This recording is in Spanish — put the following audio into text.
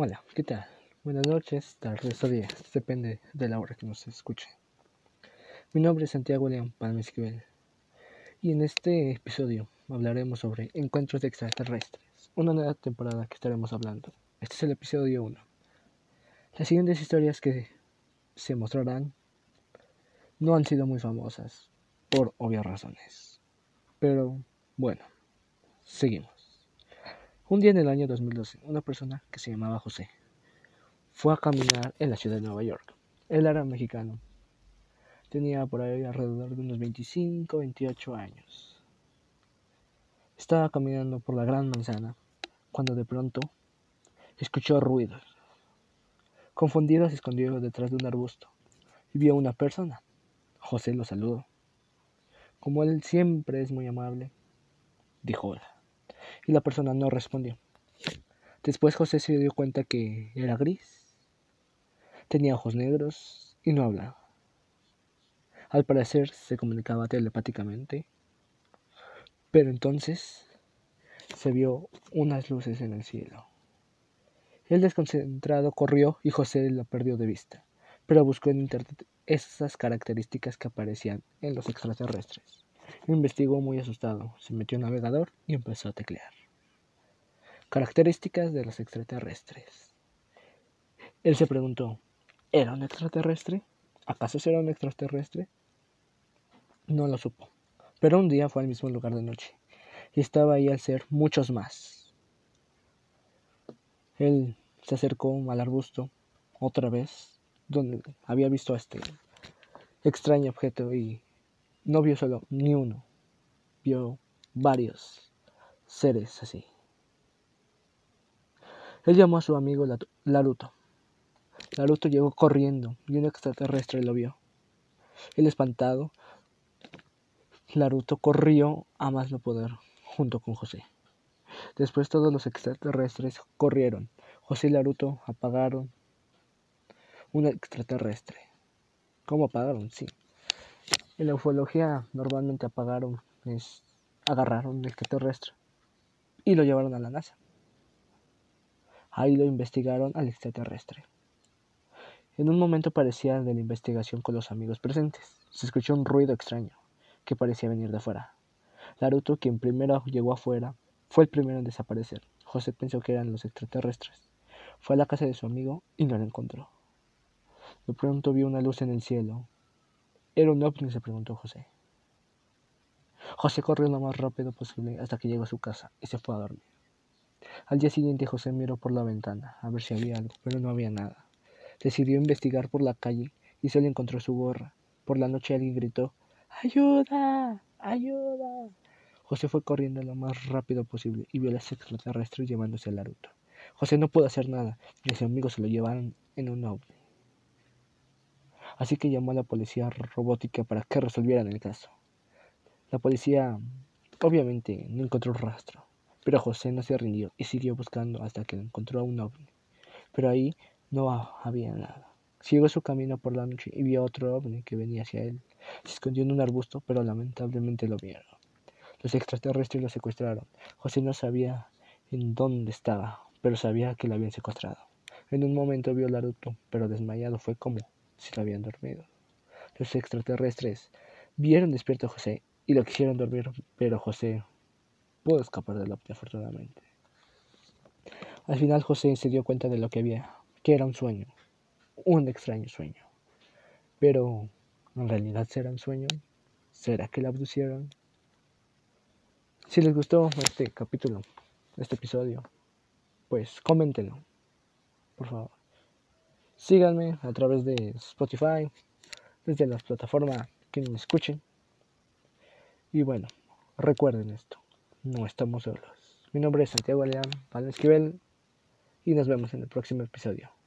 Hola, ¿qué tal? Buenas noches, tardes o días, depende de la hora que nos escuche. Mi nombre es Santiago León Palma Esquivel y en este episodio hablaremos sobre encuentros extraterrestres, una nueva temporada que estaremos hablando. Este es el episodio 1. Las siguientes historias que se mostrarán no han sido muy famosas, por obvias razones. Pero bueno, seguimos. Un día en el año 2012, una persona que se llamaba José fue a caminar en la ciudad de Nueva York. Él era mexicano. Tenía por ahí alrededor de unos 25, 28 años. Estaba caminando por la gran manzana cuando de pronto escuchó ruidos. Confundido se escondió detrás de un arbusto y vio a una persona. José lo saludó. Como él siempre es muy amable, dijo hola y la persona no respondió. Después José se dio cuenta que era gris, tenía ojos negros y no hablaba. Al parecer se comunicaba telepáticamente, pero entonces se vio unas luces en el cielo. El desconcentrado corrió y José la perdió de vista, pero buscó en internet esas características que aparecían en los extraterrestres. Investigó muy asustado, se metió en navegador y empezó a teclear. Características de los extraterrestres. Él se preguntó, ¿era un extraterrestre? ¿Acaso será un extraterrestre? No lo supo, pero un día fue al mismo lugar de noche y estaba ahí al ser muchos más. Él se acercó al arbusto otra vez, donde había visto a este extraño objeto y no vio solo ni uno, vio varios seres así. Él llamó a su amigo Laruto. Laruto llegó corriendo y un extraterrestre lo vio. El espantado, Laruto corrió a más no poder junto con José. Después todos los extraterrestres corrieron. José y Laruto apagaron un extraterrestre. ¿Cómo apagaron? Sí. En la ufología normalmente apagaron agarraron un extraterrestre y lo llevaron a la NASA. Ahí lo investigaron al extraterrestre. En un momento parecía de la investigación con los amigos presentes. Se escuchó un ruido extraño que parecía venir de afuera. Naruto, quien primero llegó afuera, fue el primero en desaparecer. José pensó que eran los extraterrestres. Fue a la casa de su amigo y no lo encontró. De pronto vio una luz en el cielo. ¿Era un ovni? se preguntó José. José corrió lo más rápido posible hasta que llegó a su casa y se fue a dormir. Al día siguiente José miró por la ventana a ver si había algo, pero no había nada. Decidió investigar por la calle y solo encontró su gorra. Por la noche alguien gritó ¡Ayuda! ¡Ayuda! José fue corriendo lo más rápido posible y vio a las extraterrestres llevándose a Naruto. José no pudo hacer nada y sus amigos se lo llevaron en un ovni. Así que llamó a la policía robótica para que resolvieran el caso. La policía obviamente no encontró rastro, pero José no se rindió y siguió buscando hasta que encontró a un ovni. Pero ahí no había nada. Siguió su camino por la noche y vio otro ovni que venía hacia él. Se escondió en un arbusto, pero lamentablemente lo vieron. Los extraterrestres lo secuestraron. José no sabía en dónde estaba, pero sabía que lo habían secuestrado. En un momento vio a Naruto, pero desmayado fue como si lo habían dormido. Los extraterrestres vieron despierto a José y lo quisieron dormir, pero José pudo escapar del ovni afortunadamente. Al final José se dio cuenta de lo que había, que era un sueño, un extraño sueño. Pero, ¿en realidad será un sueño? ¿Será que la abducieron? Si les gustó este capítulo, este episodio, pues coméntenlo, por favor. Síganme a través de Spotify, desde las plataformas que me escuchen. Y bueno, recuerden esto no estamos solos. Mi nombre es Santiago León Palma Esquivel y nos vemos en el próximo episodio.